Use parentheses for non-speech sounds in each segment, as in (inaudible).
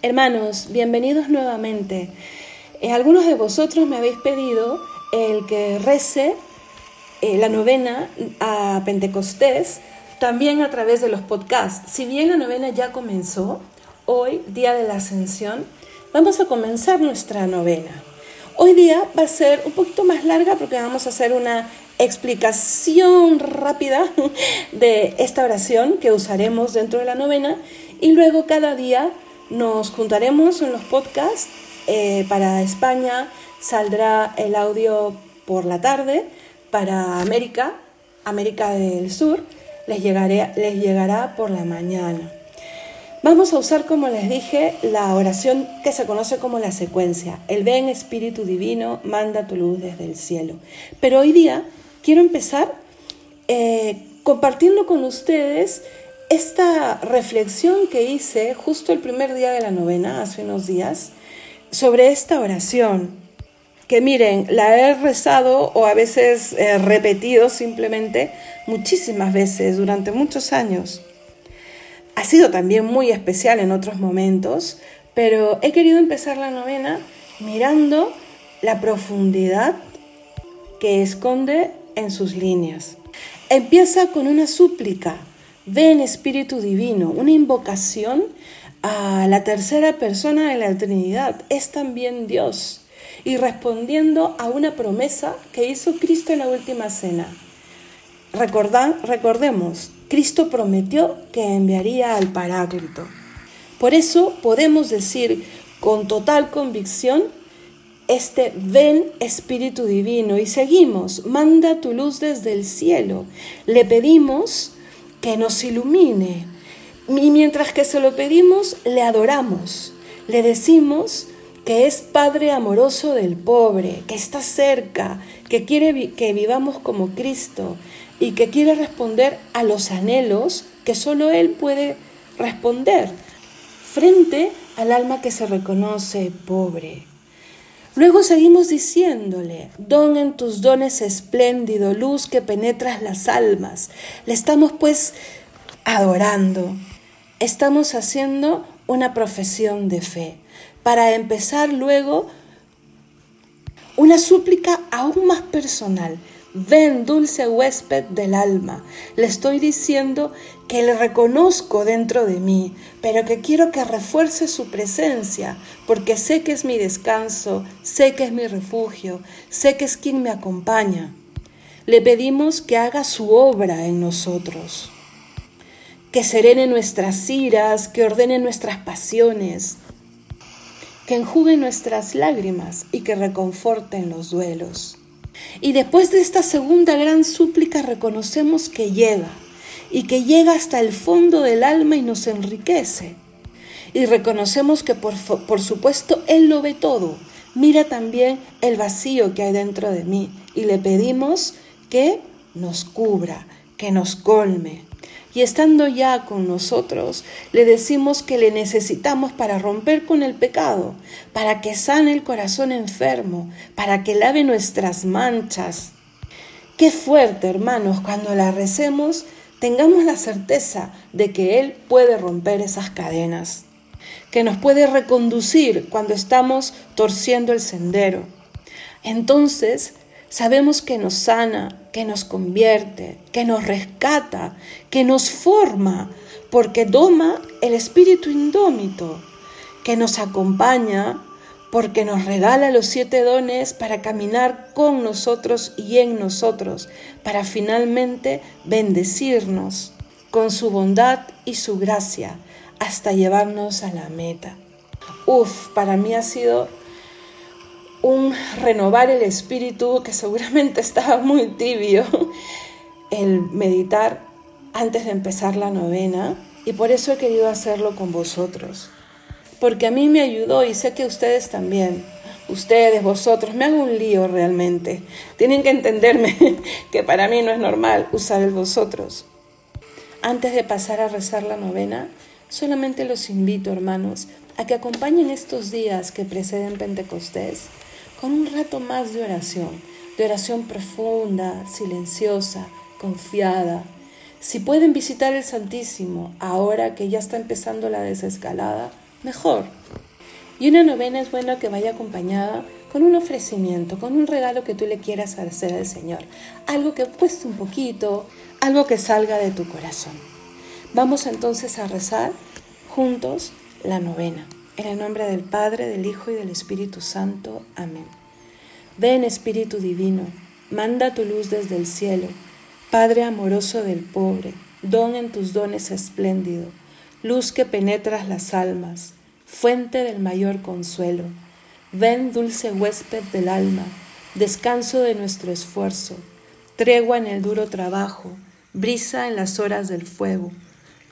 Hermanos, bienvenidos nuevamente. Eh, algunos de vosotros me habéis pedido el que rece eh, la novena a Pentecostés también a través de los podcasts. Si bien la novena ya comenzó, hoy, día de la ascensión, vamos a comenzar nuestra novena. Hoy día va a ser un poquito más larga porque vamos a hacer una explicación rápida (laughs) de esta oración que usaremos dentro de la novena y luego cada día nos juntaremos en los podcasts. Eh, para España saldrá el audio por la tarde. Para América, América del Sur, les, les llegará por la mañana. Vamos a usar, como les dije, la oración que se conoce como la secuencia. El ven Espíritu Divino, manda tu luz desde el cielo. Pero hoy día quiero empezar eh, compartiendo con ustedes esta reflexión que hice justo el primer día de la novena, hace unos días, sobre esta oración, que miren, la he rezado o a veces he repetido simplemente muchísimas veces durante muchos años. Ha sido también muy especial en otros momentos, pero he querido empezar la novena mirando la profundidad que esconde en sus líneas. Empieza con una súplica Ven Espíritu Divino, una invocación a la tercera persona de la Trinidad, es también Dios, y respondiendo a una promesa que hizo Cristo en la última cena. recordemos, Cristo prometió que enviaría al Paráclito. Por eso podemos decir con total convicción este ven Espíritu Divino y seguimos, manda tu luz desde el cielo. Le pedimos que nos ilumine. Y mientras que se lo pedimos, le adoramos, le decimos que es Padre amoroso del pobre, que está cerca, que quiere que vivamos como Cristo y que quiere responder a los anhelos que solo Él puede responder frente al alma que se reconoce pobre. Luego seguimos diciéndole, don en tus dones espléndido, luz que penetras las almas. Le estamos pues adorando. Estamos haciendo una profesión de fe. Para empezar luego una súplica aún más personal. Ven, dulce huésped del alma. Le estoy diciendo que le reconozco dentro de mí, pero que quiero que refuerce su presencia, porque sé que es mi descanso, sé que es mi refugio, sé que es quien me acompaña. Le pedimos que haga su obra en nosotros, que serene nuestras iras, que ordene nuestras pasiones, que enjugue nuestras lágrimas y que reconforte en los duelos. Y después de esta segunda gran súplica reconocemos que llega y que llega hasta el fondo del alma y nos enriquece. Y reconocemos que por, por, supuesto Él lo ve todo, mira también el vacío que hay dentro de mí y le pedimos que nos cubra, que nos colme. Y estando ya con nosotros, le decimos que le necesitamos para romper con el pecado, para que sane el corazón enfermo, para que lave nuestras manchas. Qué fuerte, hermanos, cuando la recemos, tengamos la certeza de que Él puede romper esas cadenas, que nos puede reconducir cuando estamos torciendo el sendero. Entonces, sabemos que nos sana, que nos convierte, que nos rescata, que nos forma, porque doma el espíritu indómito, que nos acompaña, porque nos regala los siete dones para caminar con nosotros y en nosotros, para finalmente bendecirnos con su bondad y su gracia hasta llevarnos a la meta. Uf, para mí ha sido un renovar el espíritu que seguramente (laughs) estaba muy tibio, el meditar antes de empezar la novena y por eso he querido hacerlo con vosotros. Porque a mí me ayudó y sé que ustedes también. Ustedes, vosotros, me hago un lío realmente. Tienen que entenderme (laughs) que para mí no es normal usar el vosotros. Antes de pasar a rezar la novena, solamente los invito, hermanos, a que acompañen estos días que preceden Pentecostés con un rato más de oración, de oración profunda, silenciosa, confiada. Si pueden visitar el Santísimo ahora que ya está empezando la desescalada, mejor. Y una novena es bueno que vaya acompañada con un ofrecimiento, con un regalo que tú le quieras hacer al Señor. Algo que cueste un poquito, algo que salga de tu corazón. Vamos entonces a rezar juntos la novena. En el nombre del Padre, del Hijo y del Espíritu Santo. Amén. Ven Espíritu Divino, manda tu luz desde el cielo, Padre amoroso del pobre, don en tus dones espléndido, luz que penetras las almas, fuente del mayor consuelo. Ven dulce huésped del alma, descanso de nuestro esfuerzo, tregua en el duro trabajo, brisa en las horas del fuego,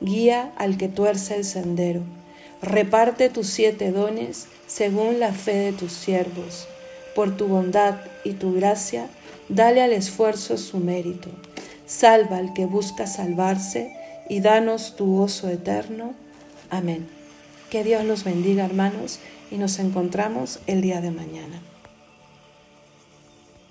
Guía al que tuerce el sendero Reparte tus siete dones según la fe de tus siervos. Por tu bondad y tu gracia, dale al esfuerzo su mérito. Salva al que busca salvarse y danos tu gozo eterno. Amén. Que Dios los bendiga, hermanos, y nos encontramos el día de mañana.